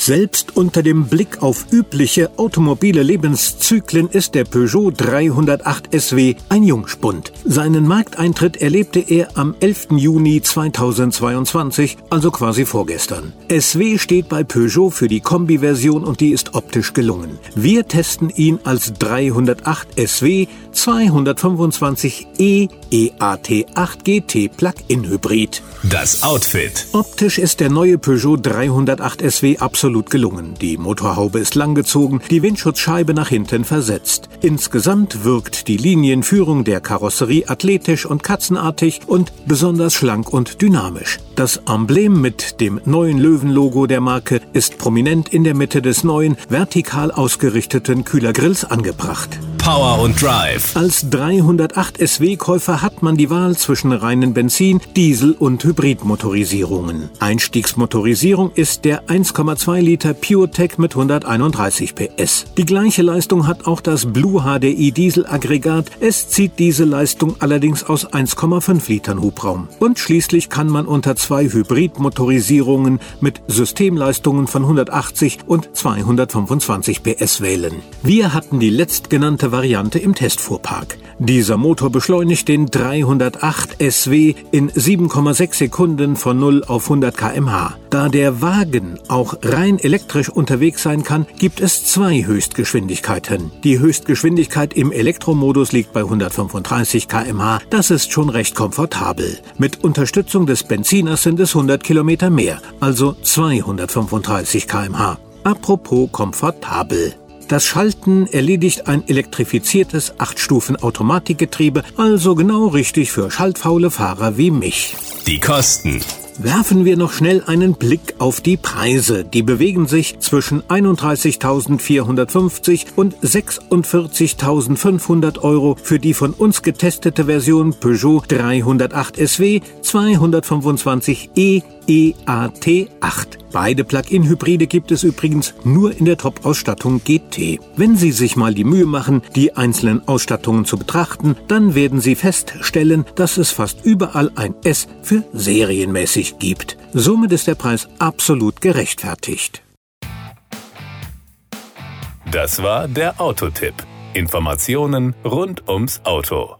Selbst unter dem Blick auf übliche automobile Lebenszyklen ist der Peugeot 308 SW ein Jungspund. Seinen Markteintritt erlebte er am 11. Juni 2022, also quasi vorgestern. SW steht bei Peugeot für die Kombi-Version und die ist optisch gelungen. Wir testen ihn als 308 SW 225 e EAT8 GT Plug-in Hybrid. Das Outfit. Optisch ist der neue Peugeot 308 SW absolut absolut gelungen. Die Motorhaube ist langgezogen, die Windschutzscheibe nach hinten versetzt. Insgesamt wirkt die Linienführung der Karosserie athletisch und katzenartig und besonders schlank und dynamisch. Das Emblem mit dem neuen Löwenlogo der Marke ist prominent in der Mitte des neuen, vertikal ausgerichteten Kühlergrills angebracht. Power und Drive. Als 308 SW-Käufer hat man die Wahl zwischen reinen Benzin-, Diesel- und Hybridmotorisierungen. Einstiegsmotorisierung ist der 1,2 Liter PureTech mit 131 PS. Die gleiche Leistung hat auch das Blue HDI Dieselaggregat. Es zieht diese Leistung allerdings aus 1,5 Litern Hubraum. Und schließlich kann man unter zwei Hybridmotorisierungen mit Systemleistungen von 180 und 225 PS wählen. Wir hatten die letztgenannte Variante im Testfuhrpark. Dieser Motor beschleunigt den 308 SW in 7,6 Sekunden von 0 auf 100 kmh. Da der Wagen auch rein elektrisch unterwegs sein kann, gibt es zwei Höchstgeschwindigkeiten. Die Höchstgeschwindigkeit im Elektromodus liegt bei 135 kmh. Das ist schon recht komfortabel. Mit Unterstützung des Benziners sind es 100 Kilometer mehr, also 235 kmh. Apropos komfortabel. Das Schalten erledigt ein elektrifiziertes 8-Stufen-Automatikgetriebe, also genau richtig für schaltfaule Fahrer wie mich. Die Kosten. Werfen wir noch schnell einen Blick auf die Preise. Die bewegen sich zwischen 31.450 und 46.500 Euro für die von uns getestete Version Peugeot 308 SW 225e EAT8. Beide Plug-in-Hybride gibt es übrigens nur in der Top-Ausstattung GT. Wenn Sie sich mal die Mühe machen, die einzelnen Ausstattungen zu betrachten, dann werden Sie feststellen, dass es fast überall ein S für serienmäßig gibt. Somit ist der Preis absolut gerechtfertigt. Das war der Autotipp. Informationen rund ums Auto.